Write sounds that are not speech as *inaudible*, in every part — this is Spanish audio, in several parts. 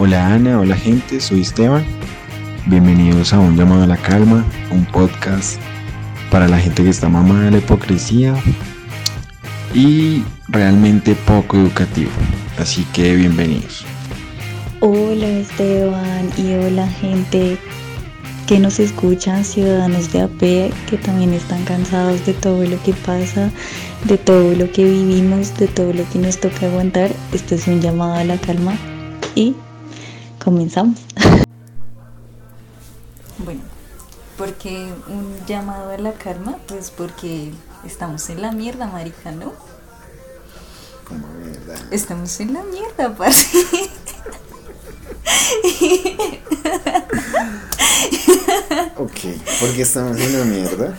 Hola Ana, hola gente, soy Esteban. Bienvenidos a Un llamado a la calma, un podcast para la gente que está mamada de la hipocresía y realmente poco educativo. Así que bienvenidos. Hola Esteban y hola gente que nos escuchan, ciudadanos de AP, que también están cansados de todo lo que pasa, de todo lo que vivimos, de todo lo que nos toca aguantar. Este es un llamado a la calma y comenzamos. Bueno, porque un llamado a la calma, pues porque estamos en la mierda, marica, ¿no? Como verdad. Estamos en la mierda, parce. Ok, porque estamos en la mierda.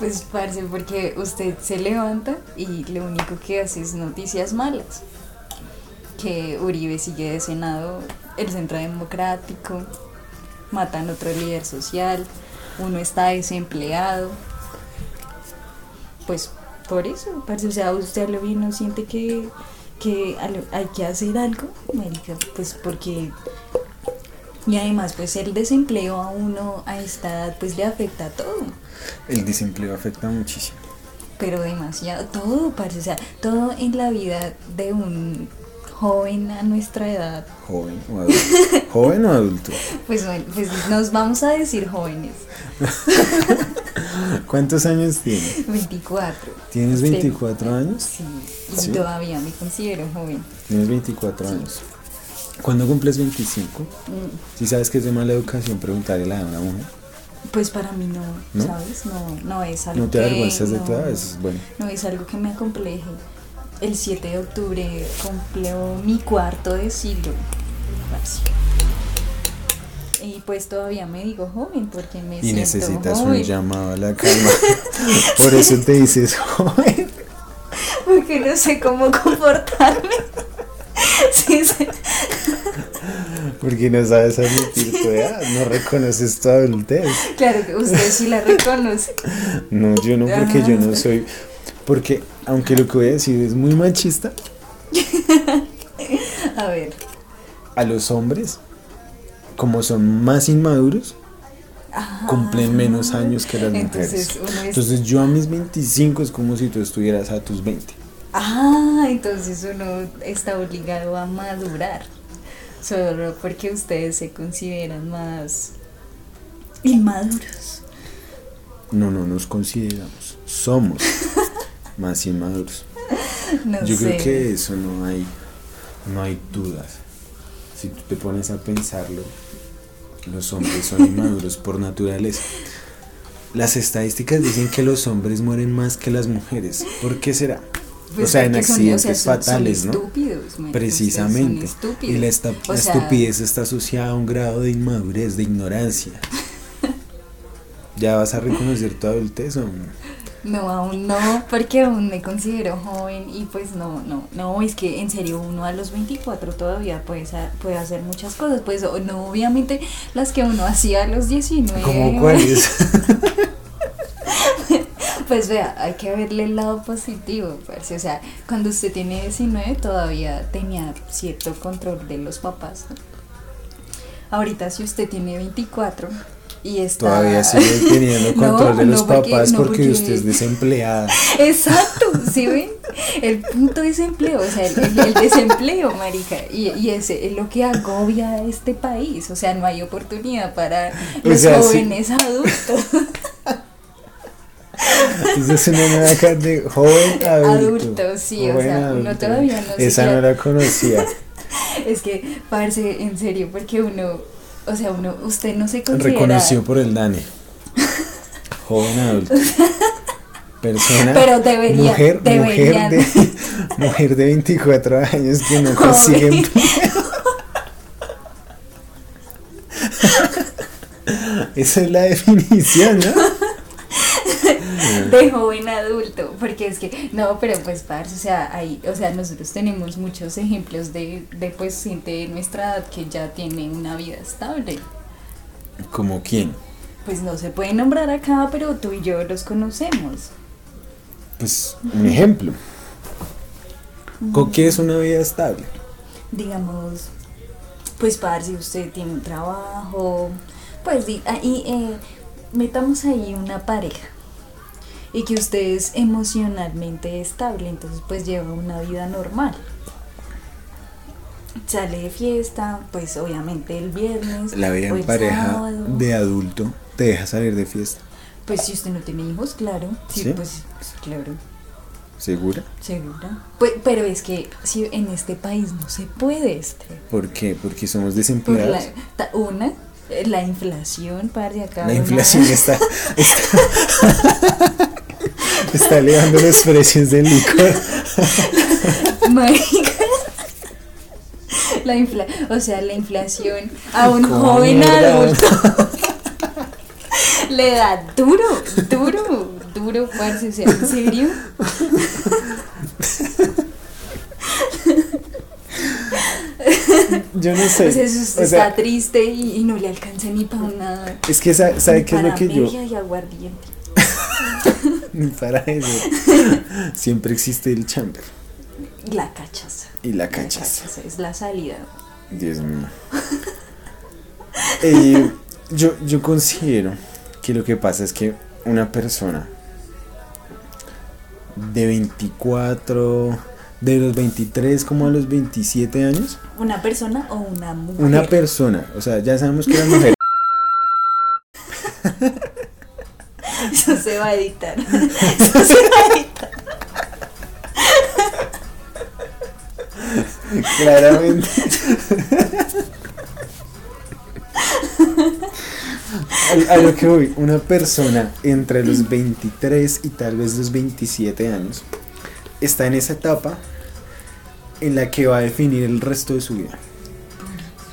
Pues parce, porque usted se levanta y lo único que hace es noticias malas. Que Uribe sigue de Senado, el Centro Democrático, matan otro líder social, uno está desempleado. Pues por eso, parce, o sea, usted lo bien no siente que, que hay que hacer algo, marica, pues porque y además, pues el desempleo a uno a esta edad, pues le afecta a todo. El desempleo afecta muchísimo. Pero demasiado, todo, parce. O sea, todo en la vida de un joven a nuestra edad. Joven o adulto. *laughs* Joven o adulto. Pues, bueno, pues nos vamos a decir jóvenes. *laughs* ¿Cuántos años tienes? 24. ¿Tienes Sí. 24 años? Sí, y Sí. todavía me considero joven. Tienes 24 años. ¿Cuándo cumples 25? Mm, Si sabes que es de mala educación preguntarle a una mujer. Pues para mí no, ¿No? ¿sabes? No, no es algo No te que- avergüenzas de no- tu edad, eso es bueno. No es algo que me acompleje. El 7 de octubre cumplió mi cuarto de siglo. Y pues todavía me digo joven porque me Y siento necesitas un llamado a la *laughs* calma. Por eso te dices joven. Porque no sé cómo comportarme. Sí, sí. Porque no sabes admitir tu edad, no reconoces tu adultez. Claro que usted sí la reconoce. No, yo no, porque yo no soy. Porque, aunque lo que voy a decir es muy machista, *laughs* A ver. a los hombres, como son más inmaduros, cumplen menos años que las Entonces, mujeres. es- Entonces, yo a mis 25 es como si tú estuvieras a tus 20. Ah, entonces uno está obligado a madurar. Solo porque ustedes se consideran más inmaduros. No, no nos consideramos, somos *laughs* más inmaduros. No Yo sé. creo que eso no hay, no hay dudas. Si tú te pones a pensarlo, los hombres son inmaduros por naturaleza. Las estadísticas dicen que los hombres mueren más que las mujeres. ¿Por qué será? Pues o sea, en son- accidentes o sea, son- son fatales, ¿no? estúpidos, marica, Precisamente. son. Y la, esta- O la sea, estupidez está asociada a un grado de inmadurez, de ignorancia. *laughs* ¿Ya vas a reconocer tu adultez o no? No, aún no, porque aún me considero joven y pues no, no, no, es que en serio uno a los 24 todavía puede, puede hacer muchas cosas, pues no obviamente las que uno hacía a los 19. ¿Cómo cuáles? *laughs* Pues vea, hay que verle el lado positivo, parce. O sea, cuando usted tiene 19 todavía tenía cierto control de los papás. Ahorita si usted tiene 24 y está... Todavía sigue teniendo *laughs* No, control de los no, porque- papás no, porque, porque- usted es desempleada. *laughs* Exacto, ¿sí ven? El punto de desempleo, o sea, el, el- el desempleo, marica, y, y ese es lo que agobia a este país, o sea, no hay oportunidad para O los sea, sí. jóvenes adultos. Esa es una nueva carne joven adulto. Adulto, sí, o sea, uno todavía no Esa no la conocía. *laughs* Es que, parce, en serio, porque uno, o sea, uno, usted no se considera... Reconocido por el DANE. *laughs* Joven adulto. Persona. *laughs* Pero debería- mujer, deberían. *laughs* mujer de mujer de 24 años que no consigue empleo. Esa es la definición, ¿no? De joven adulto, porque es que, no, pero pues, parce, o sea, hay, o sea, nosotros tenemos muchos ejemplos de, de pues, gente de nuestra edad que ya tiene una vida estable. ¿Como quién? Pues no se puede nombrar acá, pero tú y yo los conocemos. Pues un ejemplo. ¿Con qué es una vida estable? Digamos, pues parce, usted tiene un trabajo, pues di- ahí, eh, metamos ahí una pareja y que usted es emocionalmente estable, entonces pues lleva una vida normal. Sale de fiesta, pues obviamente el viernes. La vida en pareja sábado. de adulto te deja salir de fiesta. Pues si usted no tiene hijos, claro. Sí, ¿Sí? pues claro, ¿Segura? segura. Pues, pero es que si en este país no se puede, este. ¿Por qué? Porque somos Por desempleados. la, ta- una, eh, la inflación, par de acá. La una- inflación está, *laughs* está, está elevando los precios del licor. Marica. La infla, o sea, la inflación a un ¿Cómo joven adulto le da duro, duro, duro, parce, o sea, ¿en serio? Yo no sé. O sea, usted O sea, está triste y, y no le alcanza ni para una... es que sa- sabe qué es lo que yo media y aguardiente. Ni *laughs* para eso. *laughs* Siempre existe el chamber La cachaza. y la La cachaza. cachaza es la salida. Dios mío. *laughs* Eh, yo, yo considero que lo que pasa es que una persona de 24, de los 23 como a los 27 años, ¿Una persona o una mujer? una persona, o sea, ya sabemos que la mujer Eso se va a editar. *laughs* Eso se va a editar. claramente *laughs* a, a lo que voy, una persona entre los 23 y tal vez los 27 años está en esa etapa en la que va a definir el resto de su vida.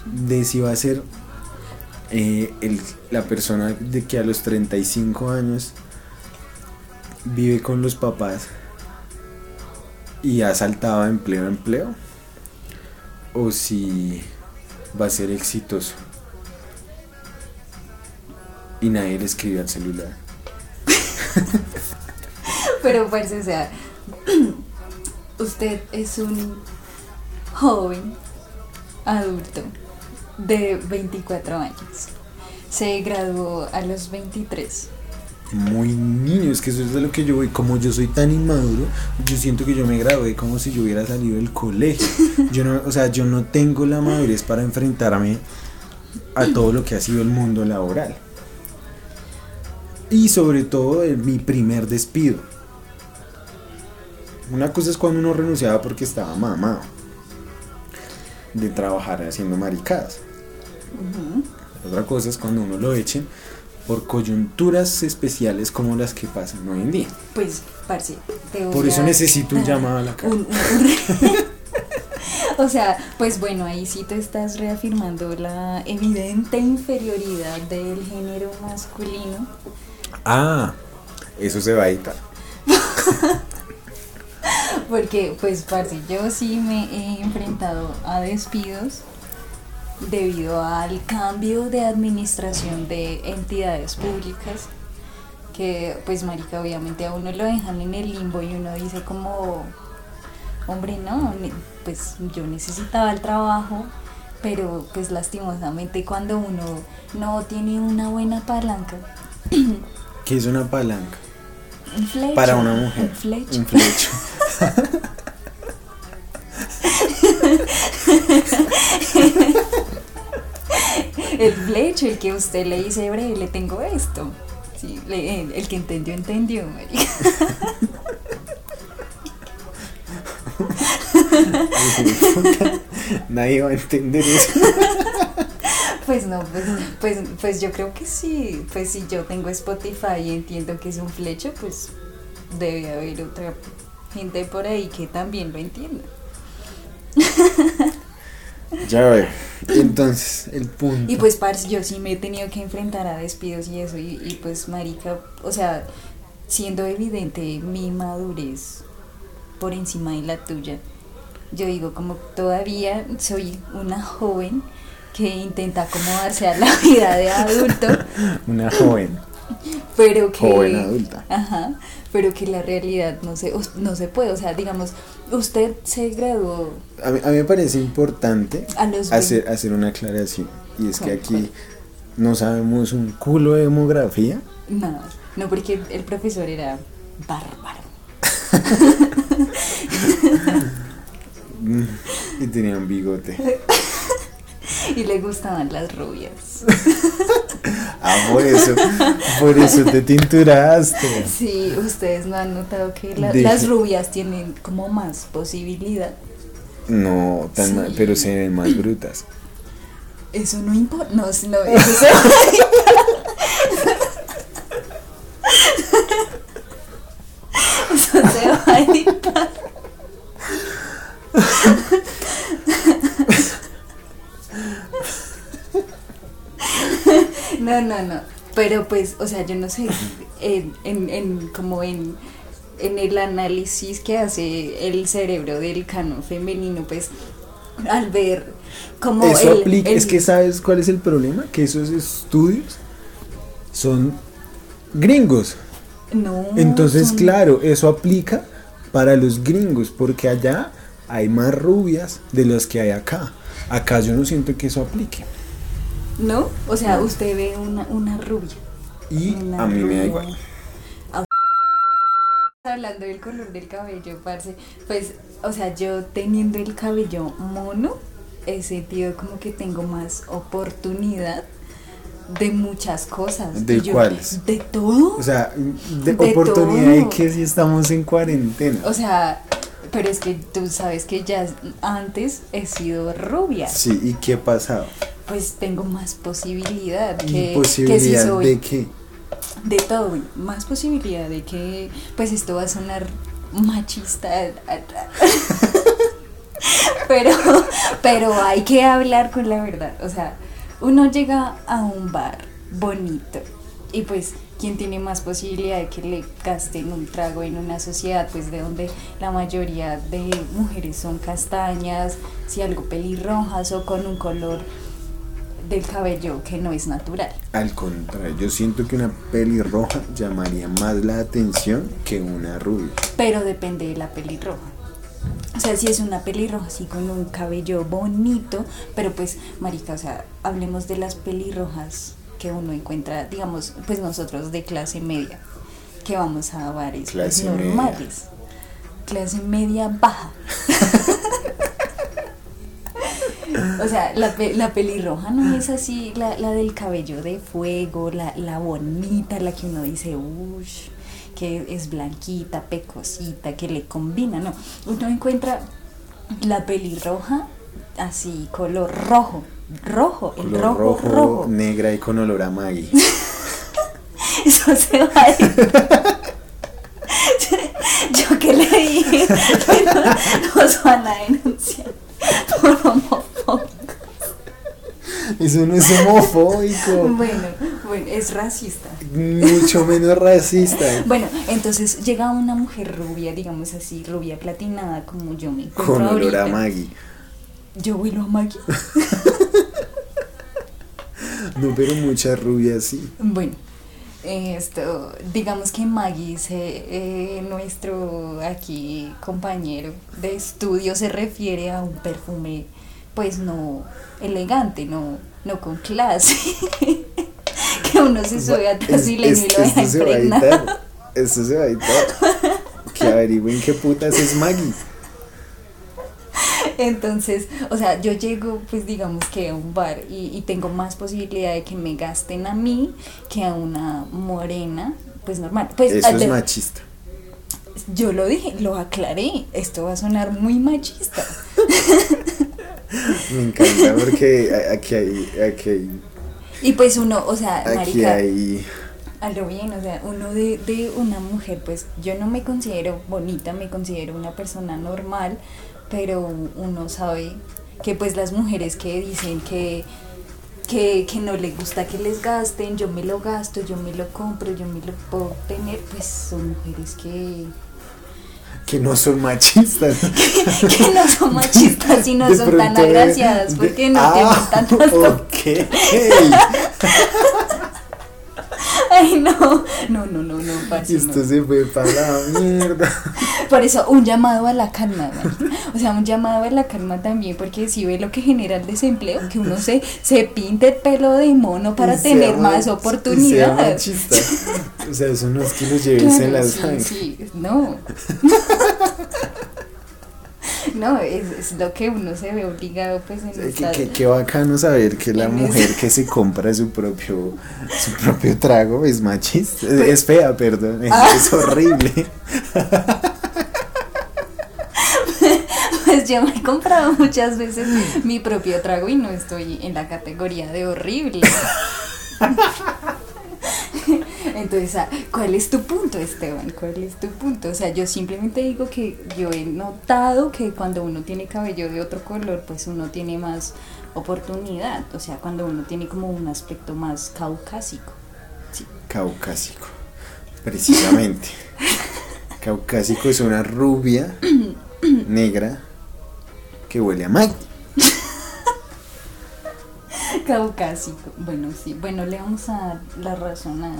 De si va a ser eh, el- la persona de que a los 35 años vive con los papás y ha saltado de empleo a empleo o si va a ser exitoso y nadie le escribe al celular. *laughs* Pero parce, o sea, *clears throat* usted es un joven adulto de 24 años. Se graduó a los 23. Muy niño, es que eso es de lo que yo voy. Como yo soy tan inmaduro, yo siento que yo me gradué como si yo hubiera salido del colegio. *laughs* Yo no, o sea, yo no tengo la madurez para enfrentarme a todo lo que ha sido el mundo laboral. Y sobre todo mi primer despido. Una cosa es cuando uno renunciaba porque estaba mamado de trabajar haciendo maricadas. Otra cosa es cuando uno lo echen por coyunturas especiales como las que pasan hoy en día. Pues, parce, te voy Por eso a- necesito un llamado a la *laughs* cara. *laughs* O sea, pues bueno, ahí sí te estás reafirmando la evidente inferioridad del género masculino. Ah, eso se va a editar. *laughs* Porque, pues, parce, yo sí me he enfrentado a despidos debido al cambio de administración de entidades públicas. Que, pues, marica, obviamente a uno lo dejan en el limbo y uno dice como, hombre, no, pues yo necesitaba el trabajo, pero pues lastimosamente cuando uno no tiene una buena palanca, *clears throat* ¿Qué es una palanca? un flecho, Para una mujer. un flecho. Un flecho. *laughs* *laughs* El flecho, el que usted le dice, breve, le tengo esto. Sí, le- el, el que entendió, entendió, marica. *laughs* Nadie va a entender eso. Pues no, pues, pues, pues yo creo que sí. Pues si yo tengo Spotify y entiendo que es un flecho, pues debe haber otra gente por ahí que también lo entienda. *laughs* Ya veo. Entonces, el punto. Y pues, parce, yo sí me he tenido que enfrentar a despidos y eso, y, y pues, marica, o sea, siendo evidente mi madurez por encima de la tuya, yo digo como todavía soy una joven que intenta acomodarse a la *laughs* vida de adulto, Una joven. pero que... Joven adulta. Ajá, pero que la realidad no se, no se puede. O sea, digamos, usted se graduó A mí, a mí me parece importante hacer, hacer una aclaración. Y es que ¿Cuál, aquí no sabemos un culo de demografía. No, no, porque el profesor era bárbaro. *laughs* Y tenía un bigote. *laughs* Y le gustaban las rubias. *laughs* Ah, por eso, por eso te tinturaste. Sí, ustedes no han notado que la- las rubias tienen como más posibilidad. No, tan Sí. mal, pero se ven más brutas. Eso no importa. No, no, eso se *laughs* No, no, no. Pero pues, o sea, yo no sé, en, en, en- como en, en el análisis que hace el cerebro del canon femenino, pues al ver como Eso el- aplica, el- es que sabes cuál es el problema, que esos estudios son gringos. No, Entonces, son- claro, eso aplica para los gringos, porque allá hay más rubias de las que hay acá. Acá yo no siento que eso aplique. ¿No? O sea, usted ve una, una rubia. Y una a mí me da igual. A- Hablando del color del cabello, parce, pues, o sea, yo teniendo el cabello mono, he sentido como que tengo más oportunidad de muchas cosas. ¿De yo- cuáles? De todo. O sea, de, De oportunidad de todo. que si estamos en cuarentena. O sea, pero es que tú sabes que ya antes he sido rubia. Sí, ¿y qué ha pasado? Pues tengo más posibilidad que, que si soy de qué? de todo, más posibilidad de que, pues esto va a sonar machista, *laughs* pero, pero hay que hablar con la verdad. O sea, uno llega a un bar bonito y pues quien tiene más posibilidad de que le gasten un trago en una sociedad, pues de donde la mayoría de mujeres son castañas, si algo pelirrojas o con un color del cabello que no es natural. Al contrario, yo siento que una pelirroja llamaría más la atención que una rubia. pero depende de la pelirroja. O sea, si es una pelirroja así con un cabello bonito, pero pues, marica, o sea, hablemos de las pelirrojas que uno encuentra, digamos, pues nosotros de clase media, que vamos a bares pues, Clase media. normales. Clase media baja. *laughs* O sea, la, pe- la pelirroja no es así, la, la del cabello de fuego, la, la bonita, la que uno dice, uff, que es blanquita, pecosita, que le combina, no. Uno encuentra la pelirroja así, color rojo, rojo, el Color rojo, rojo, rojo. negra y con olor a Maggie. *laughs* Eso se va a ir. *laughs* Yo que le dije *laughs* no- nos van a denunciar por homofóbicos. Eso no es homofóbico. *laughs* Bueno, bueno, es racista. Mucho menos racista. *laughs* Bueno, entonces llega una mujer rubia, digamos así, rubia platinada como yo me encuentro Con olor a. Maggie. Yo vuelo a Maggie. *laughs* No, pero muchas rubias sí. Bueno, esto, digamos que Maggie, eh, nuestro aquí compañero de estudio, se refiere a un perfume, pues no elegante, no, no con clase. *laughs* que uno se sube atrás y le Es- y lo deja esto se va a editar. Esto se va a editar. Que averigüen qué putas es Maggie. Entonces, o sea, yo llego, pues digamos que a un bar y, y tengo más posibilidad de que me gasten a mí que a una morena, pues normal. Pues Eso es machista. Yo lo dije, lo aclaré, esto va a sonar muy machista. *laughs* Me encanta porque aquí hay, aquí hay, Y pues uno, o sea, aquí marica, hay a lo bien, o sea, uno de, de una mujer, pues yo no me considero bonita, me considero una persona normal, pero uno sabe que pues las mujeres que dicen que, que, que no les gusta que les gasten, yo me lo gasto, yo me lo compro, yo me lo puedo tener, pues son mujeres que, que no son machistas. *laughs* que no son machistas y no De son tan eh, agraciadas de- porque no Ah, tienen tantas ok. *laughs* *laughs* Ay, no, no, no, no, no. Esto se fue para la mierda. Por eso, un llamado a la calma. O sea, un llamado a la calma también, porque si ve lo que genera el desempleo, que uno se, se pinte el pelo de mono para Y tener más y oportunidades. machista. O sea, eso no es que lo lleves en Claro, la sí, sangre. sí, no. *laughs* No, es, es lo que uno se ve obligado pues en O sea, que- esta- que- Qué bacano saber que la mujer que se compra su propio su propio trago es machista. es fea, perdón. Es, Ah. es horrible. *laughs* Yo me he comprado *laughs* muchas veces mi propio trago y no estoy en la categoría de horrible. *laughs* Entonces, ah, ¿cuál es tu punto, Esteban? ¿Cuál es tu punto? O sea, yo simplemente digo que yo he notado que cuando uno tiene cabello de otro color, pues uno tiene más oportunidad. O sea, cuando uno tiene como un aspecto más caucásico. Sí. Caucásico. Precisamente. *laughs* Caucásico es una rubia negra que huele a Maggi. *laughs* Caucásico. Bueno, sí. Bueno, le vamos a dar la razón a...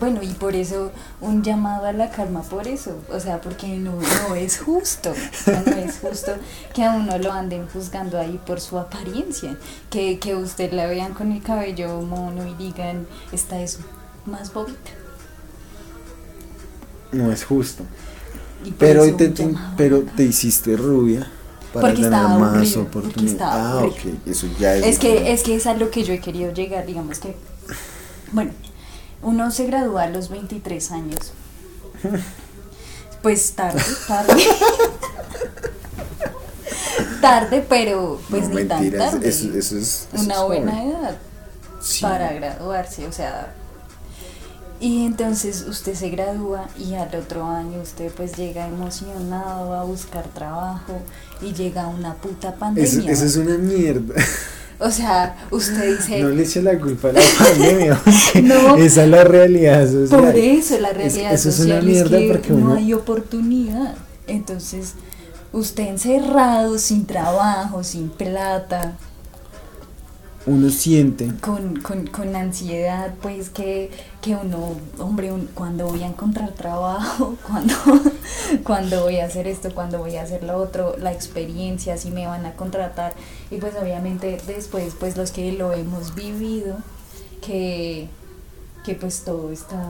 Bueno, y por eso un llamado a la calma por eso. O sea, porque no, no es justo. No es justo que a uno lo anden juzgando ahí por su apariencia. Que, que usted la vean con el cabello mono y digan, esta es más bobita. No es justo. Pero te, pero te hiciste rubia para Porque tener estaba más aburrido, oportunidades. Ah, aburrido. ok. Eso ya es. Es que, es que es a lo que yo he querido llegar, digamos que, bueno, uno se gradúa a los 23 años. *laughs* Pues tarde, tarde. *laughs* tarde, pero pues no, ni tan tarde. Eso, eso es. eso Una es buena joven. edad Sí. para graduarse, o sea. Y entonces usted se gradúa y al otro año usted pues llega emocionado a buscar trabajo y llega una puta Eso, pandemia. eso es una mierda. O sea, usted dice, No le eche la culpa a la pandemia. *laughs* No. Esa es la realidad social. Por eso la Es- realidad eso es una social mierda que porque no uno- hay oportunidad. Entonces, usted encerrado, sin trabajo, sin plata, Uno siente. con, con, con ansiedad, pues que, que uno, hombre, un- cuando voy a encontrar trabajo, *laughs* cuando, cuando voy a hacer esto, cuando voy a hacer lo otro, la experiencia, si me van a contratar. Y pues obviamente después, pues los que lo hemos vivido, que, que pues todo está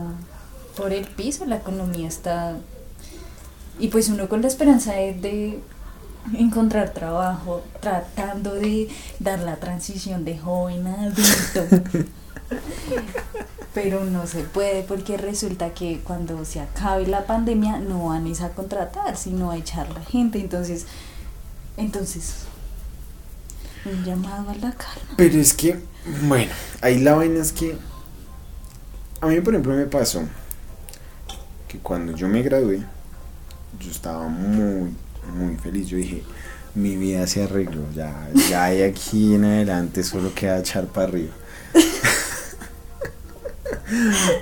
por el piso, la economía está... Y pues uno con la esperanza de, de encontrar trabajo, tratando de dar la transición de joven a adulto. *laughs* Pero no se puede porque resulta que cuando se acabe la pandemia no van a contratar, sino a echar la gente. Entonces, entonces, un llamado a la calma. Pero es que, bueno, ahí la vaina es que. A mí, por ejemplo, me pasó que cuando yo me gradué, yo estaba muy, muy feliz. Yo dije, mi vida se arregló, ya, ya de aquí en adelante solo queda echar para arriba.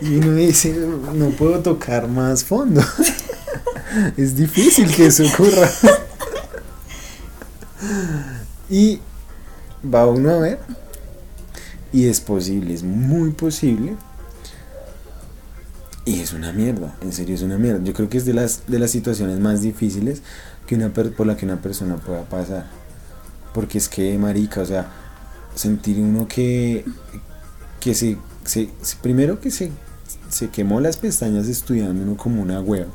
Y uno dice, no puedo tocar más fondo. *laughs* es difícil que eso ocurra. *laughs* y va uno a ver y es posible, es muy posible. Y es una mierda, en serio es una mierda. Yo creo que es de las de las situaciones más difíciles que una por la que una persona pueda pasar. Porque es que marica, o sea, sentir uno que que se, se- primero que se se quemó las pestañas estudiando uno como una hueva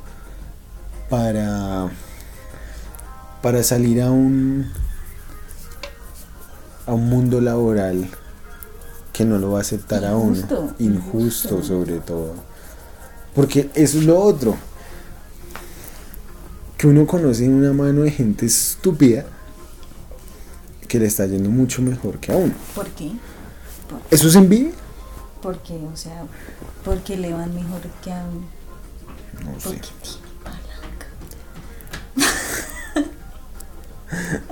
para para salir a un a un mundo laboral que no lo va a aceptar a uno Injusto, injusto injusto. sobre todo porque eso es lo otro que uno conoce una mano de gente estúpida que le está yendo mucho mejor que a uno ¿Por qué? Eso es envidia Porque, o sea, porque le van mejor que a uno. no sé Porque tiene palanca.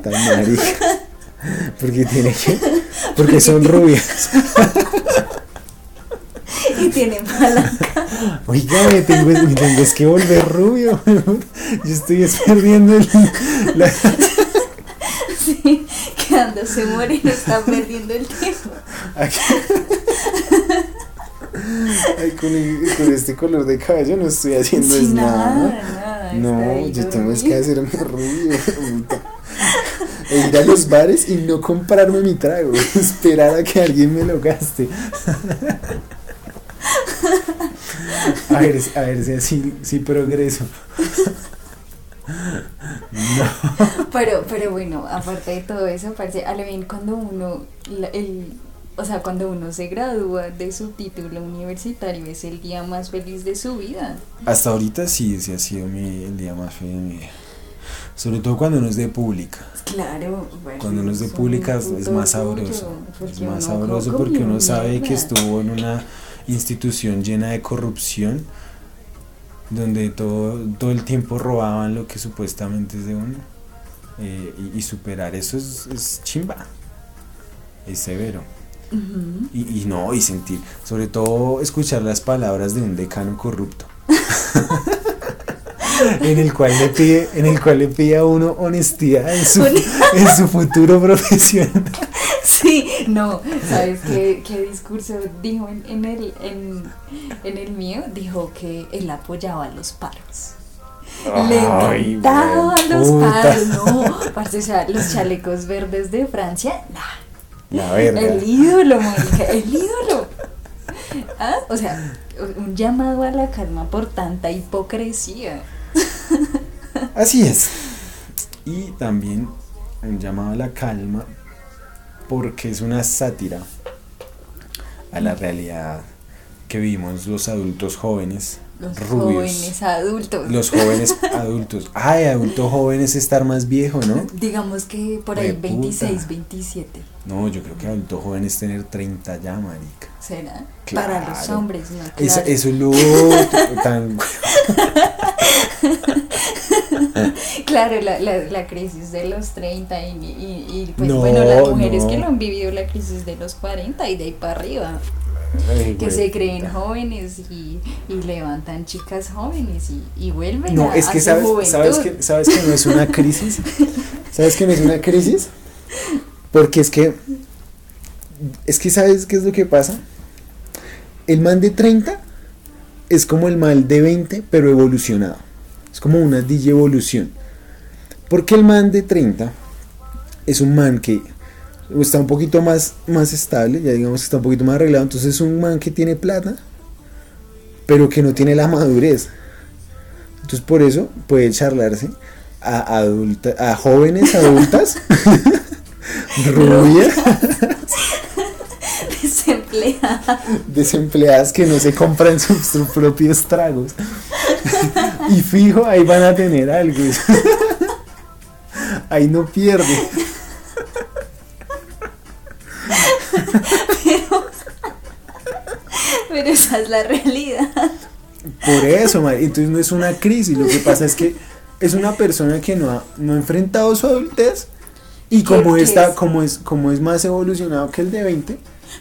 tan marica *laughs* porque tiene que porque son rubias *laughs* Y tiene palanca. Oiga, me tengo, me tengo es que volver rubio. Yo estoy es perdiendo el, la- *laughs* Sí, quedándose moreno está perdiendo el tiempo. Aquí. Ay, con, el- con este color de cabello no estoy haciendo Sí, es nada. No, yo tengo que hacerme rubio. E ir a los bares y no comprarme mi trago. *laughs* Esperar a que alguien me lo gaste. A ver, a ver si así si progreso. Pero, pero bueno, aparte de todo eso, parece, a lo bien cuando uno, el, o sea, cuando uno se gradúa de su título universitario es el día más feliz de su vida. Hasta ahorita sí, ese ha sido mi, el día más feliz de mi vida. Sobre todo cuando uno es de pública. Claro, bueno, Cuando uno es de pública es más sabroso. Es porque más sabroso porque uno sabe que estuvo en una institución llena de corrupción, donde todo, todo el tiempo robaban lo que supuestamente es de uno. Eh, y, y superar eso es, es chimba. Es severo. Y, y no, y sentir, sobre todo escuchar las palabras de un decano corrupto. *laughs* en el cual le pide, en el cual le pide a uno honestidad en su, *laughs* en su futuro profesional. *laughs* Sí, no, ¿sabes qué, qué discurso dijo en, en, el, en, en el mío? Dijo que él apoyaba a los paros. Le encantaba a los paros, no, parce, o sea, los chalecos verdes de Francia, nah, La verga. el ídolo, marica, el ídolo. ¿Ah? O sea, un llamado a la calma por tanta hipocresía. Así es. Y también un llamado a la calma porque es una sátira a la realidad que vivimos los adultos jóvenes, Los rubios. jóvenes adultos. Los jóvenes *laughs* adultos. Ay, adulto joven es estar más viejo, ¿no? Digamos que por ahí Re puta. 26, 27. No, yo creo que adulto joven es tener 30 ya, marica. ¿Será? Claro. Para los hombres, ¿no? Claro. es lo otro, *laughs* tan... *laughs* Claro, la, la, la crisis de los 30 y, y, y, pues No, bueno, las mujeres no. que lo han vivido la crisis de los 40 y de ahí para arriba, Ay, que se creen jóvenes y, y levantan chicas jóvenes y, y vuelven No, a, es a que su sabes, sabes que sabes que no es una crisis. ¿Sabes que no es una crisis? Porque es que es que sabes qué es lo que pasa? El man de 30 es como el mal de 20, pero evolucionado. Es como una DJ evolución. Porque el man de 30 es un man que está un poquito más, más estable, ya digamos que está un poquito más arreglado. Entonces es un man que tiene plata, pero que no tiene la madurez. Entonces por eso puede charlarse a, adulta, a jóvenes adultas, *laughs* *laughs* rubias, *laughs* Desempleada. desempleadas que no se compran sus, sus propios tragos. y fijo, ahí van a tener algo. ahí no pierde. Pero esa es la realidad. Por eso, Mari, entonces no es una crisis, lo que pasa es que es una persona que no ha, no ha enfrentado su adultez y ¿Qué- como está, es? como es, como es más evolucionado que el de 20,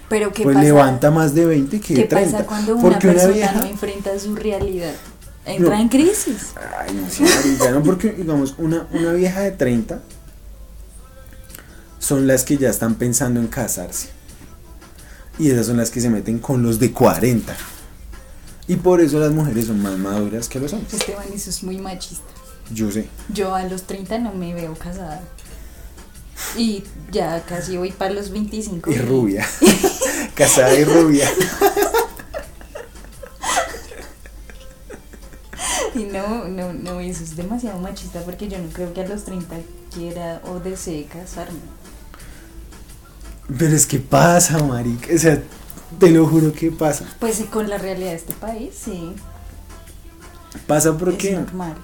Pero ¿qué pues pasa? levanta más de 20 que de ¿Qué 30. pasa cuando una porque una persona vieja, no enfrenta su realidad? Entra No. en crisis. ay, no sé, marica, no, porque digamos, una, una vieja de 30 son las que ya están pensando en casarse. Y esas son las que se meten con los de 40. Y por eso las mujeres son más maduras que los hombres. Esteban, eso es muy machista. Yo sé. Yo a los 30 no me veo casada. Y ya casi voy para los 25. Y rubia. *laughs* Casada y rubia. Y no, no, no, eso es demasiado machista porque yo no creo que a los 30 quiera o desee casarme. Pero es que pasa, marica. O sea, te lo juro que pasa. Pues eh, con la realidad de este país, sí. Pasa porque. Es normal.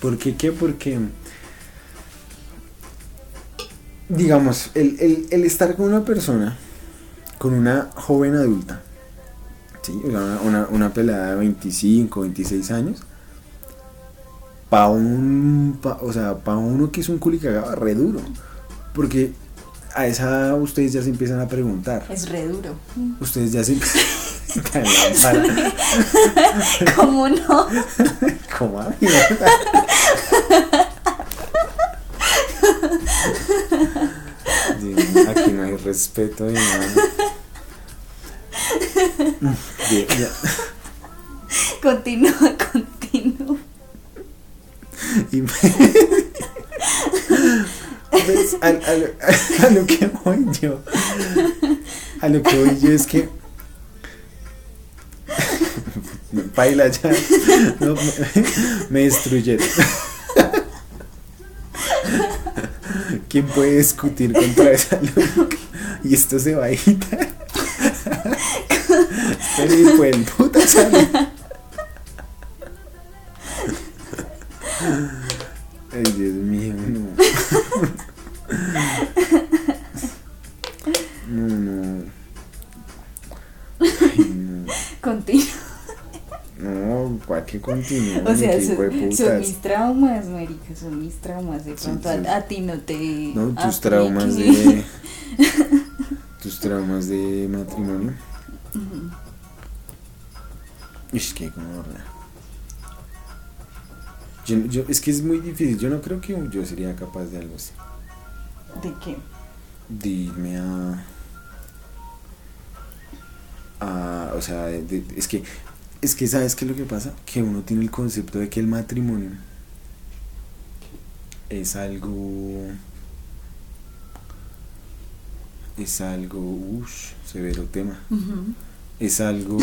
¿Por qué qué? Porque. Digamos, el, el- el estar con una persona, con una joven adulta, ¿sí? Una, una, una pelada de 25, 26 años, para un. pa- o sea, para uno que es un culicagado, re duro. Porque a esa ustedes ya se empiezan a preguntar. Es re duro. Ustedes ya se. *laughs* *laughs* ¿Cómo no? Sí, Aquí no hay respeto ni nada. Bien, ya. Continúa, continúa. Y me- Pues, *laughs* a, lo, que voy yo. A lo que voy yo es que. *laughs* Baila ya. No, me, me destruyeron. ¿Quién puede discutir contra esa lógica? Y esto se va a editar. Este hijo puta sale. Ay, Dios mío. No, no. Continúa. No, ¿cuál que continúe? O sea, qué son, son mis traumas, marica, son mis traumas. De pronto sí. a, a ti no te. No, tus aplique. traumas de. *laughs* tus traumas de matrimonio. Es que como yo, yo, es que es muy difícil. Yo no creo que yo sería capaz de algo así. ¿De qué? De irme a. a o sea, de- de- es que. Es que, ¿sabes qué es lo que pasa? Que uno tiene el concepto de que el matrimonio es algo. Es algo. Uff, severo tema. Ujú. es algo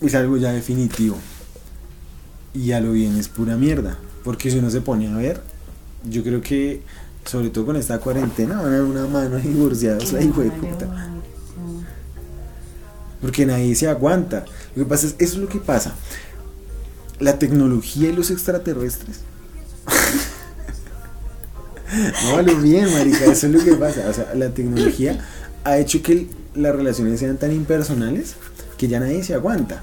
es algo ya definitivo y a lo bien es pura mierda porque si uno se pone a ver yo creo que sobre todo con esta cuarentena van a haber una mano de divorciados ahí hijo de puta. Porque nadie se aguanta lo que pasa es eso es lo que pasa la tecnología y los extraterrestres *laughs* no vale bien marica eso es lo que pasa o sea la tecnología ha hecho que las relaciones sean tan impersonales que ya nadie se aguanta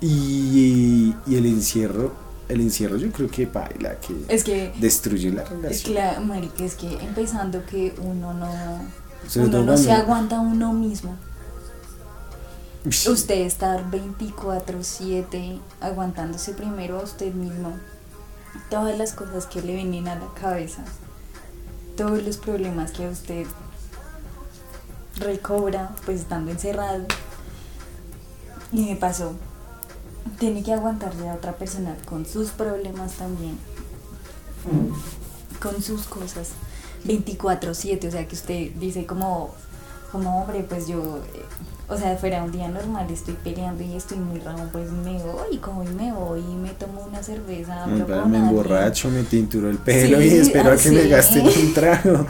y, y el encierro el encierro yo creo que baila que Es que. destruye la Es relación que, la, marica, es que empezando que uno no. Uno no se aguanta a uno mismo. *laughs* Usted estar 24-7 aguantándose primero a usted mismo. Todas las cosas que le vienen a la cabeza. Todos los problemas que usted recobra pues estando encerrado. Y me pasó. Tiene que aguantarse a otra persona con sus problemas también. Con sus cosas. 24-7. O sea que usted dice como, como hombre, pues yo... eh, o sea, fuera un día normal, estoy peleando y estoy muy ramo, pues me voy, como y me voy y me tomo una cerveza. para- con me emborracho, me tinturo el pelo y espero a que me así. gasten un *laughs* trago.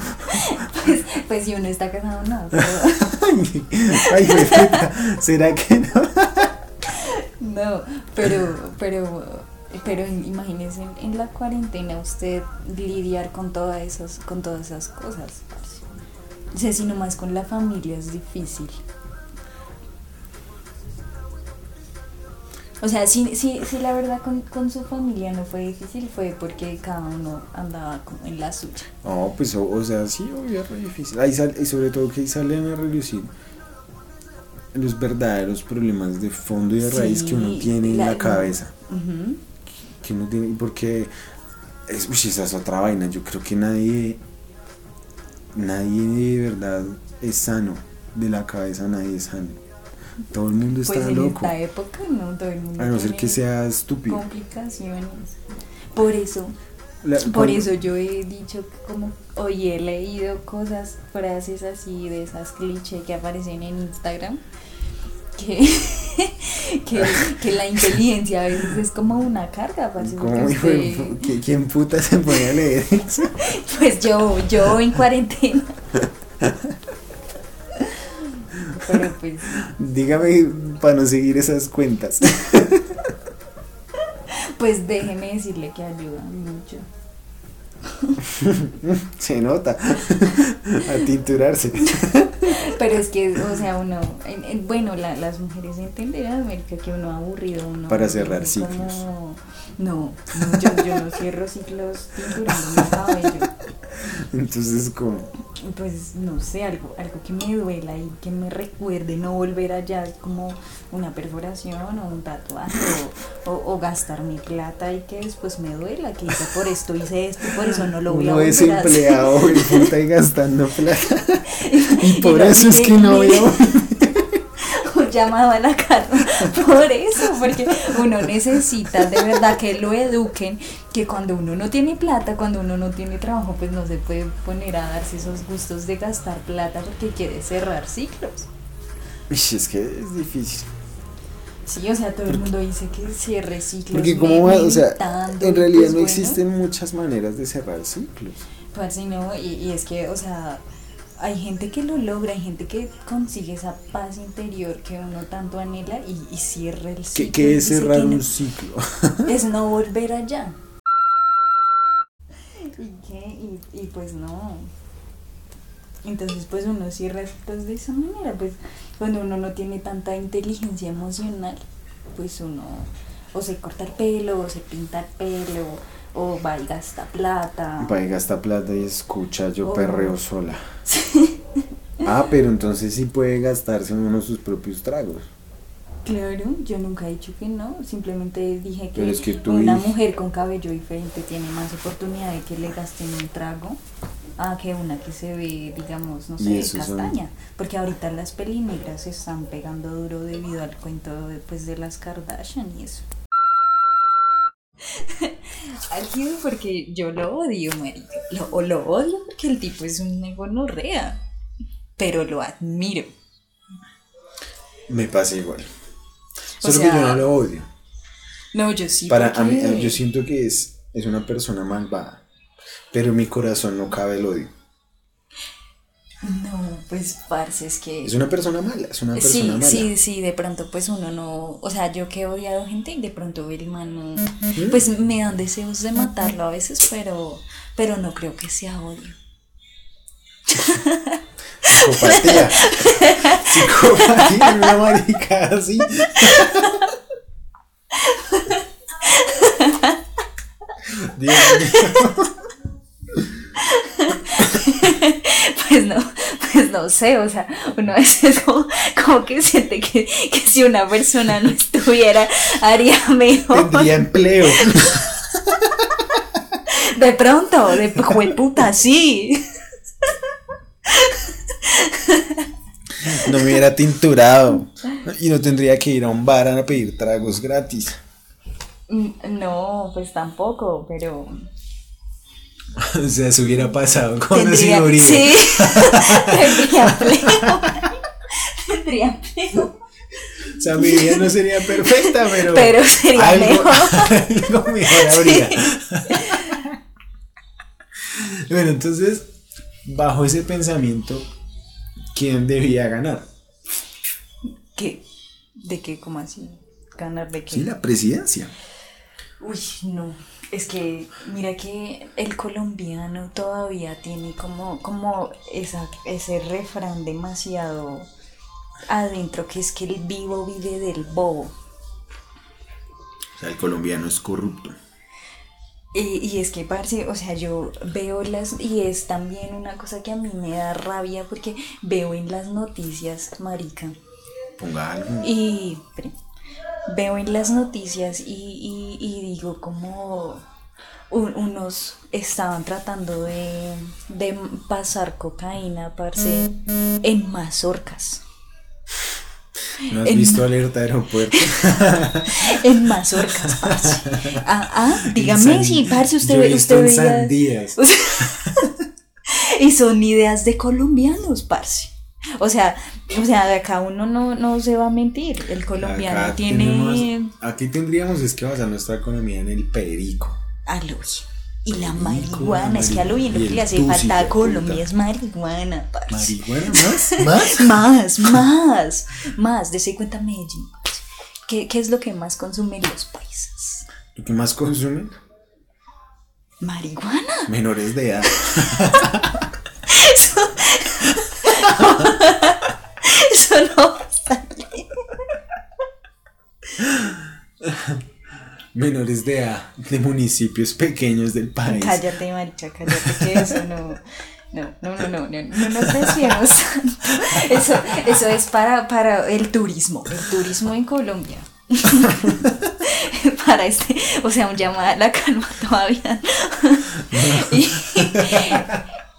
Pues, pues si uno está casado, no. pero- *laughs* Ay, *laughs* ¿será que no? no, pero, pero, pero imagínese en, en la cuarentena usted lidiar con todas esas, con todas esas cosas. Parce. O sea, si nomás con la familia es difícil. O sea, si, si, si la verdad con, con su familia no fue difícil, fue porque cada uno andaba como en la suya. No, pues, o, o sea, sí, obvio, es difícil. Ahí sal- y sobre todo que ahí salen a relucir los verdaderos problemas de fondo y de raíz Sí, que uno tiene en la- cabeza. Ujú. Que uno tiene, porque, es, uy, esa es otra vaina. Yo creo que nadie, nadie de verdad es sano. De la cabeza nadie es sano. Todo el mundo está Pues en loco. esta época no todo el mundo A no ser que sea estúpido. complicaciones. Por eso, La- por cuando- eso yo he dicho que como hoy he leído cosas, frases así de esas clichés que aparecen en Instagram. Que, *laughs* *laughs* que, que la inteligencia a veces es como una carga, porque ¿Cómo, hijo usted- pu- ¿qui- ¿Quién puta se pone a leer eso? *laughs* Pues yo, yo en cuarentena. Pero pues, Dígame para no seguir esas cuentas. *laughs* pues déjeme decirle que ayuda mucho. Se nota. A tinturarse. Pero es que, o sea, uno, en- en- bueno, la- las mujeres entenderán, América, que uno aburrido, uno... Para cerrar dice como- ciclos. No, no, yo, yo no cierro ciclos tinturando mi cabello. *laughs* Entonces, como. pues no sé, algo, algo que me duela y que me recuerde no volver allá como una perforación o un tatuaje o, o, o gastar mi plata y que después me duela, que hice por esto, hice esto y por eso no lo voy a Uno es volver hacer. empleado y puta y gastando plata. *laughs* Y por eso es que no voy a un llamado a la carta *laughs* por eso, porque uno necesita de verdad que lo eduquen, que cuando uno no tiene plata, cuando uno no tiene trabajo, pues no se puede poner a darse esos gustos de gastar plata porque quiere cerrar ciclos. Es que es difícil. Sí, o sea, todo el mundo dice que cierre ciclos. Porque como va, o sea, en realidad pues, no bueno, existen muchas maneras de cerrar ciclos. Parce, no, y, y es que, o sea, hay gente que lo logra, hay gente que consigue esa paz interior que uno tanto anhela y, y cierra el ¿Qué, ciclo. qué es cerrar que no- un ciclo? *laughs* es no *laughs* volver allá. ¿Y qué? Y, y pues no. Entonces pues uno cierra ciclos de esa manera, pues cuando uno no tiene tanta inteligencia emocional, pues uno o se corta el pelo, o se pinta el pelo, o va y gasta plata. Va y gasta plata y escucha yo Oh. perreo sola. *laughs* Ah, pero entonces sí puede gastarse uno sus propios tragos. Claro, yo nunca he dicho que no, simplemente dije que, Pero es que tú una mujer con cabello diferente tiene más oportunidad de que le gasten un trago a que una que se ve, digamos, no sé, son- castaña. Porque ahorita las pelinegras se están pegando duro debido al cuento de, pues, de las Kardashian y eso. *laughs* Álgido porque yo lo odio, marica. Lo, o lo odio porque el tipo es un negonorrea. Pero lo admiro. Me pasa igual. O Solo que yo no lo odio. No, yo sí. Para a mí, porque- yo siento que es, es una persona malvada. Pero en mi corazón no cabe el odio. No, pues parce, es que... Es una persona mala, es una persona Sí, mala. sí, sí, de pronto pues uno no, o sea, yo que he odiado gente y de pronto el man no, pues me dan deseos de matarlo a veces, pero, pero no creo que sea odio. Psicopatía. Psicopatía, una marica así. Dios mío. Pues no, pues no sé, o sea, uno a *laughs* veces como, como que siente que, que si una persona no estuviera haría mejor. Tendría empleo. De pronto, de puta, sí. No me hubiera tinturado. Y no tendría que ir a un bar a pedir tragos gratis. Mm, No, pues tampoco, pero *laughs* O sea, eso hubiera pasado con tendría, señoría. sí, *laughs* tendría empleo. tendría empleo. O sea, mi vida no sería perfecta, pero. Pero sería algo, mejor. *laughs* algo mejor habría. Sí. Bueno, entonces, bajo ese pensamiento, ¿quién debía ganar? ¿Qué? ¿De qué? ¿Cómo así? ¿Ganar de qué? Sí, la presidencia. Uy, no. Es que mira que el colombiano todavía tiene como, como esa, ese refrán demasiado adentro, que es que el vivo vive del bobo. O sea, el colombiano es corrupto. Y, y es que, parce, o sea, yo veo las, y es también una cosa que a mí me da rabia porque veo en las noticias, marica, Ponga algo. y veo en las noticias y, y- y digo como un- unos estaban tratando de, de pasar cocaína, parce, en mazorcas. ¿No has en- visto alerta aeropuerto? *laughs* En mazorcas, parce. Ah, ah, dígame si, parce, usted, Yo usted veía- sandías. *laughs* Y son ideas de colombianos, parce. O sea, o sea, de acá uno no, no se va a mentir. El colombiano Acá tiene tenemos- aquí tendríamos es que basar nuestra economía en el perico. a lo bien. Y la marihuana, es que a lo bien lo que le hace tusi, falta a Colombia puta. es marihuana, parce. ¿Marihuana más? *laughs* ¿Más? Más, más, más. Dese cuenta Medellín. parce. ¿Qué, ¿Qué es lo que más consumen los países? ¿Lo que más consumen? Marihuana. Menores de edad. *laughs* *laughs* Eso, no sale. Menores de edad de municipios pequeños del país. Cállate, marica, cállate, que eso no, No, no, no, no, no, no nos desviemos. Eso, eso es para, para el turismo, el turismo en Colombia. *laughs* para este, o sea, un llamado a la calma todavía. *laughs* y,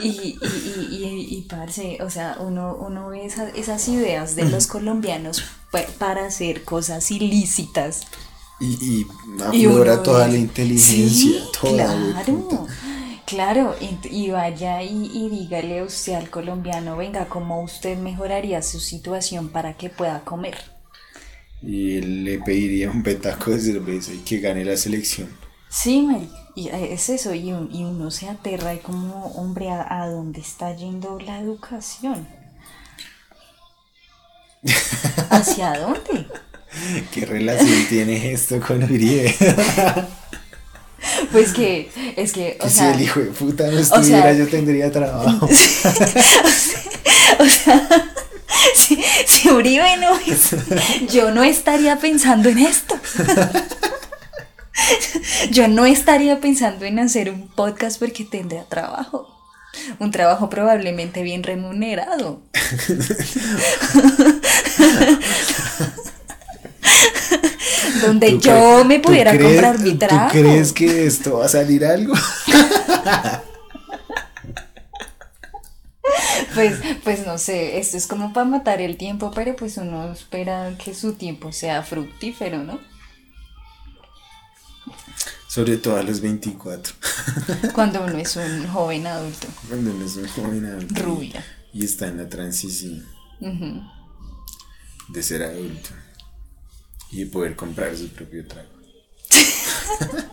y, y, y, y, parce, o sea, uno, uno ve esas, esas ideas de los colombianos pa- para hacer cosas ilícitas. Y, y aflora toda la inteligencia, Sí, toda, claro, claro, y, vaya y, dígale usted al colombiano, venga, ¿cómo usted mejoraría su situación para que pueda comer? Y él le pediría un petaco de cerveza y que gane la selección. Sí, Mari, y eh, es eso, y, un- y uno se aterra y como, hombre, ¿a, a dónde está yendo la educación? *laughs* ¿Hacia dónde? ¿Qué relación tiene esto con Uribe? Pues que, es que, o que si sea, el hijo de puta no estuviera, sea- yo tendría trabajo. *laughs* o sea, si, si Uribe no es, yo no estaría pensando en esto. *laughs* *laughs* Yo no estaría pensando en hacer un podcast porque tendría trabajo. Un trabajo probablemente bien remunerado. *laughs* Donde ¿Tú yo me pudiera crees- comprar mi trabajo. ¿Tú crees que esto va a salir algo? *laughs* Pues, pues no sé, esto es como para matar el tiempo, pero pues uno espera que su tiempo sea fructífero, ¿no? Sobre todo a los 24. *laughs* Cuando uno es un joven adulto, Cuando uno es un joven adulto. rubia. Y está en la transición de ser adulto. Y poder comprar su propio trago. *laughs*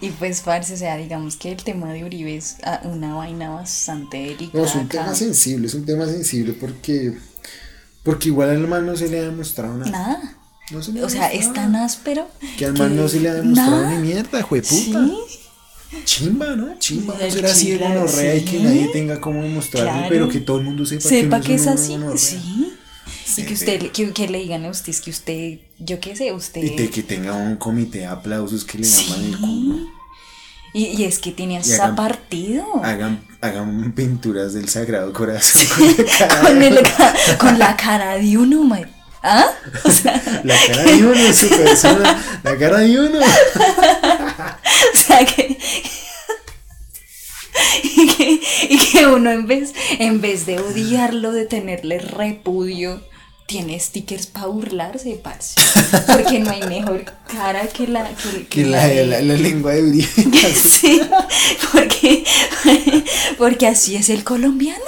Y pues, parce, o sea, digamos que el tema de Uribe es ah, una vaina bastante delicada. No, es un tema sensible, es un tema sensible porque. Porque igual al man no se le ha demostrado nada. Nada. No se O sea, es tan áspero. Que al man no se le ha demostrado Nada. ni mierda, jueputa. Sí, Chimba, ¿no? Chimba, no El ser así de gonorrea y que sí. nadie tenga cómo demostrarlo, Claro. pero que todo el mundo sepa, sepa que, es así, sí. Y Sí, que usted, que, que le digan a usted, es que usted, yo qué sé, usted. Y de que tenga un comité de aplausos que le llaman el Sí. culo. Y, y es que Y hasta hagan- partido. Hagan, hagan pinturas del Sagrado Corazón con la cara, con, el con la cara de uno, mae. ¿Ah? O sea, *laughs* la cara de uno, su persona, la cara de uno. *laughs* o sea que. Y que, y que uno en vez, en vez de odiarlo, de tenerle repudio, tiene stickers para burlarse, parce. Porque no hay mejor cara que la que, Que la, de- la, la lengua de Uribe. *laughs* Sí, porque, porque así es el colombiano.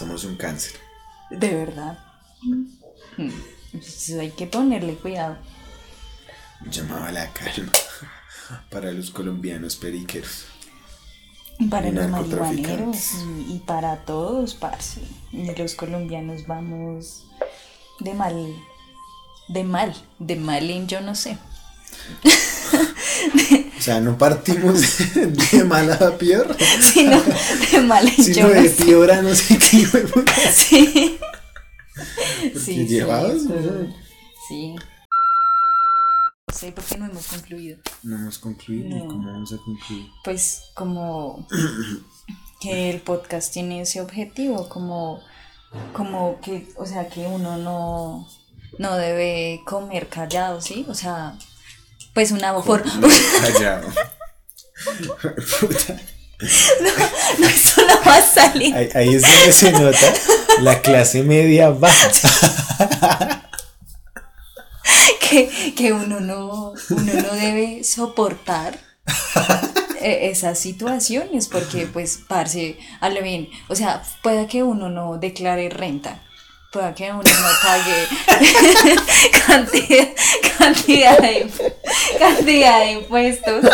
Somos un cáncer. De verdad. Mm. Entonces hay que ponerle cuidado. Llamaba la calma *laughs* para los colombianos periqueros. Para los marihuaneros y, y para todos, parce. Y los colombianos vamos de mal, de mal, de mal en yo no sé. *laughs* O sea, no partimos de mala a peor, Sino de mal en sino de peor a no sé qué puta. Sí. Porque Sí, sí, ¿no? Sí. No sé por qué no hemos concluido. No hemos concluido. ¿Y cómo vamos a concluir? Pues como que el podcast tiene ese objetivo, como, como que, o sea, que uno no, no debe comer callado, ¿sí? O sea, pues una *laughs* Callado. Puta. no, eso no va a salir. Ahí, ahí es donde se nota la clase media baja. que, que uno no, uno no debe soportar eh, esas situaciones porque pues parce a lo bien o sea pueda que uno no declare renta pueda que uno no pague cantidad, cantidad de cantidad de impuestos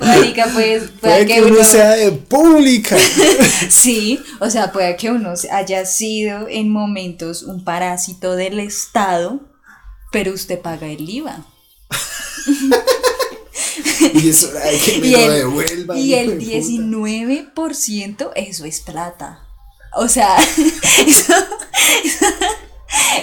marica pues pueda Puede que uno sea de pública. *laughs* Sí, o sea, puede que uno haya sido en momentos un parásito del Estado, pero usted paga el IVA. *laughs* Y es hora de que me Y lo el, devuelvan. y el de puta. 19%, eso es plata. O sea, *laughs* eso,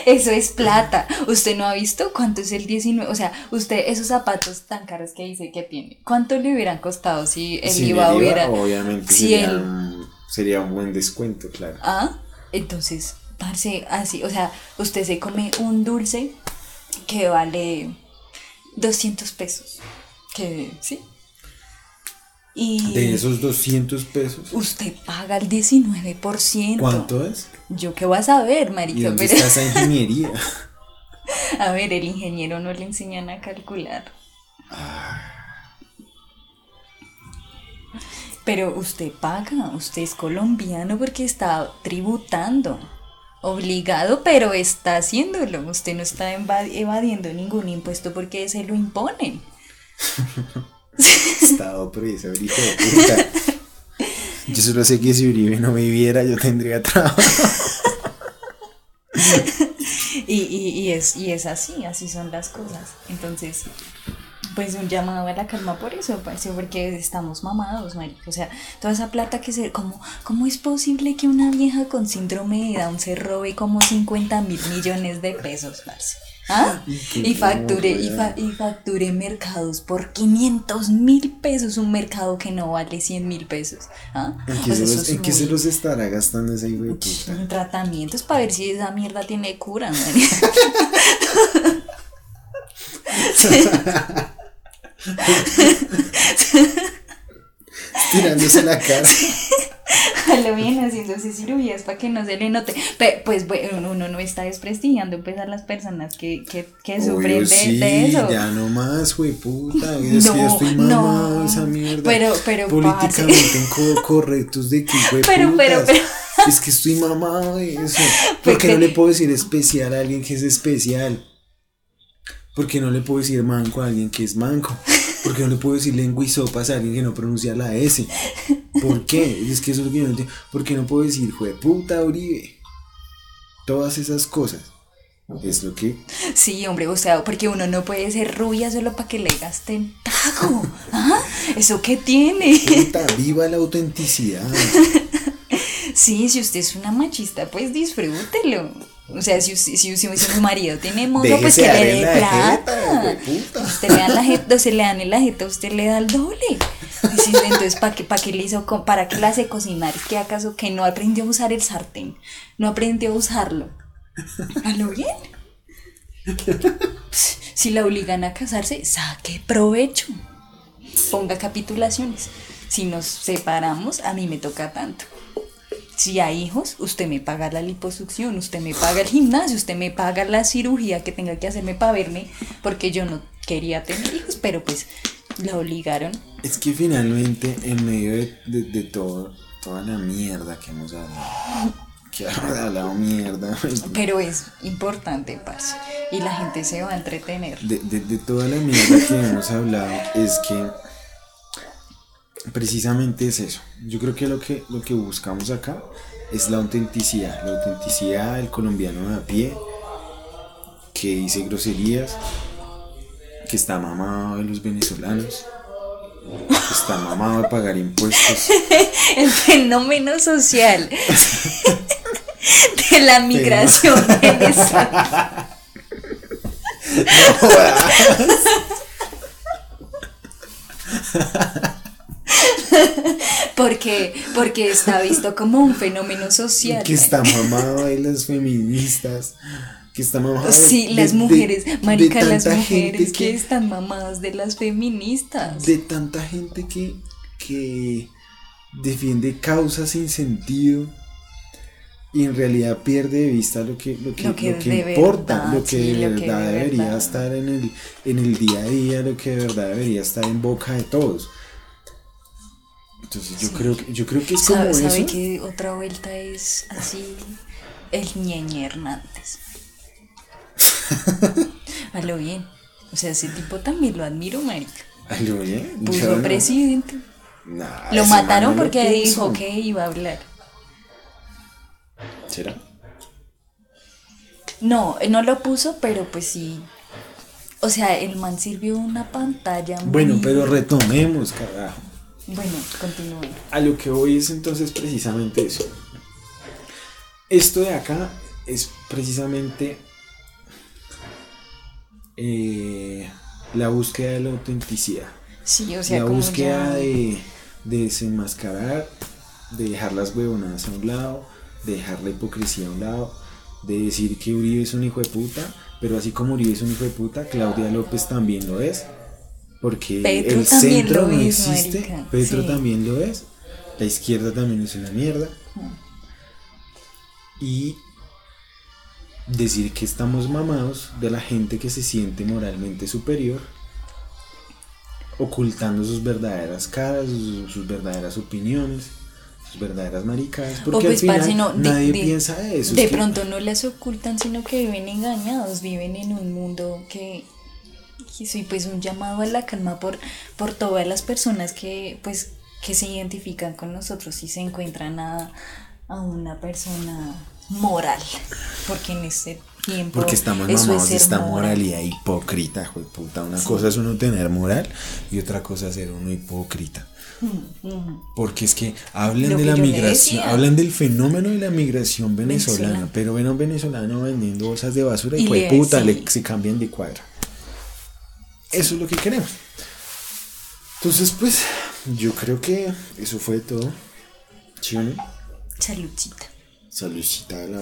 Eso es plata. ¿Usted no ha visto cuánto es el 19? O sea, usted, esos zapatos tan caros que dice que tiene, ¿cuánto le hubieran costado si el Sin IVA hubiera. obviamente si sería, el- un, sería un buen descuento, claro. Ah, entonces, parce, así, o sea, usted se come un dulce que vale 200 pesos. Que, ¿sí? Y De esos 200 pesos, usted paga el 19%. ¿cuánto es? Yo qué voy a saber, ¿Y marica, dónde pero- está esa ingeniería? *laughs* A ver, el ingeniero no le enseñan a calcular. Pero usted paga, usted es colombiano porque está tributando. Obligado, pero está haciéndolo. Usted no está eva- evadiendo ningún impuesto porque se lo imponen. *laughs* *laughs* Estado preso, hijo de puta. Yo solo sé que si Uribe no viviera, yo tendría trabajo. *laughs* Y, y, es, y es así, así son las cosas. Entonces, pues un llamado a la calma por eso, parce, porque estamos mamados, marica. O sea, toda esa plata que se... ¿Cómo, ¿Cómo es posible que una vieja con síndrome de Down se robe como 50 mil millones de pesos, parce? ¿Ah? *laughs* Y facture, y, fa- y mercados por 500 mil pesos, un mercado que no vale 100 mil pesos. ¿Ah? ¿En qué, sea, se los, qué se estará gastando ese hijo de puta? tratamientos para ver si esa mierda tiene cura. *laughs* *laughs* Tirándose la cara. *laughs* Lo viene haciéndose cirugías para que no se le note. Pe- pues bueno, uno no está desprestigiando pues a las personas que, que, que sufren de, sí, de eso. ya no más, güey, puta. *laughs* Es que No, ya estoy mamado no. de esa mierda. Pero- pero, Políticamente inco- correctos de que, güey, Pero, pero, pero. Es que estoy mamado de eso. Pues *laughs* ¿Por qué no que- le puedo decir especial a alguien que es especial? ¿Por qué no le puedo decir manco a alguien que es manco? ¿Por qué no le puedo decir lengua y sopas a alguien que no pronuncia la S? ¿Por qué? Es que eso es lo que yo no entiendo. ¿Por qué no puedo decir, puta Uribe? Todas esas cosas. Es lo que Sí, hombre, o sea, porque uno no puede ser rubia solo para que le gasten taco. ¿Ah? ¿Eso qué tiene? Puta, viva la autenticidad. Sí, si usted es una machista, pues disfrútelo. O sea, si, usted, si, si su marido tiene mozo, pues que le dé la jeta, plata. hueputa. Usted le dan la jeta, se le dan en la jeta, usted le da el doble. Dice, entonces, ¿para qué, para qué le hizo, para qué le hace cocinar? ¿Qué acaso que no aprendió a usar el sartén? No aprendió a usarlo. ¿A bien? Si la obligan a casarse, saque provecho. Ponga capitulaciones. Si nos separamos, a mí me toca tanto. Si hay hijos, usted me paga la liposucción, usted me paga el gimnasio, usted me paga la cirugía que tenga que hacerme para verme, porque yo no quería tener hijos, pero pues la obligaron. Es que finalmente, en medio de, de- de todo, toda la mierda que hemos hablado, que hemos hablado mierda, Pero es importante, parce. Y la gente se va a entretener. de, de- de toda la mierda que hemos hablado, es que precisamente es eso. Yo creo que lo que, lo que buscamos acá es la autenticidad, la autenticidad del colombiano de a pie, que dice groserías, que está mamado de los venezolanos, está mamado de pagar impuestos. *laughs* El fenómeno social de la migración venezolana. *laughs* Porque, porque está visto como un fenómeno social. que está mamado de las feministas, que está mamado de- Sí, de- las de- mujeres, marica, las mujeres que están mamadas de las feministas. de tanta gente que, que defiende causas sin sentido y en realidad pierde de vista lo que, lo que, Lo que lo que de importa, verdad, lo que sí, de que verdad de debería verdad. estar en el, en el día a día, lo que de verdad debería estar en boca de todos. Entonces yo Sí. creo que yo creo que es como ¿Sabe, sabe eso. que otra vuelta es así? El ñeñe Hernández. *laughs* A lo bien. O sea, ese tipo también lo admiro, marica. Lo oye, yo Puso no- presidente. Nah, Lo mataron no porque dijo que iba a hablar. ¿Será? No, no lo puso, pero pues sí. O sea, el man sirvió una pantalla muy... Bueno, pero retomemos, carajo. Bueno, continúe. A lo que voy es entonces precisamente eso. Esto de acá es precisamente eh, la búsqueda de la autenticidad. Sí, o sea, la como búsqueda ya- de, de desenmascarar, de dejar las huevonadas a un lado, de dejar la hipocresía a un lado, de decir que Uribe es un hijo de puta, pero así como Uribe es un hijo de puta, Claudia López también lo es. Porque Petro el centro no es, existe, marica, Petro sí. también lo es, la izquierda también es una mierda. Y decir que estamos mamados de la gente que se siente moralmente superior, ocultando sus verdaderas caras, sus, sus verdaderas opiniones, sus verdaderas maricadas, porque pues, al final parce, no, de- nadie de- piensa eso. De es que- pronto no las ocultan, sino que viven engañados, viven en un mundo que, soy pues un llamado a la calma por, por todas las personas que pues que se identifican con nosotros y se encuentran a, a una persona moral, porque en este tiempo Porque estamos mamados es esta moral. moralidad hipócrita, puta. Una cosa es uno tener moral y otra cosa es ser uno hipócrita. Porque es que hablan Mm, Lo de que la migración, hablan del fenómeno de la migración venezolana, pero ven a un venezolano vendiendo bolsas de basura y, le- puta, sí. le, se cambian de cuadra. Eso es lo que queremos. Entonces, pues, yo creo que eso fue todo. ¿Sí o no? Saludcita. Saludcita a la.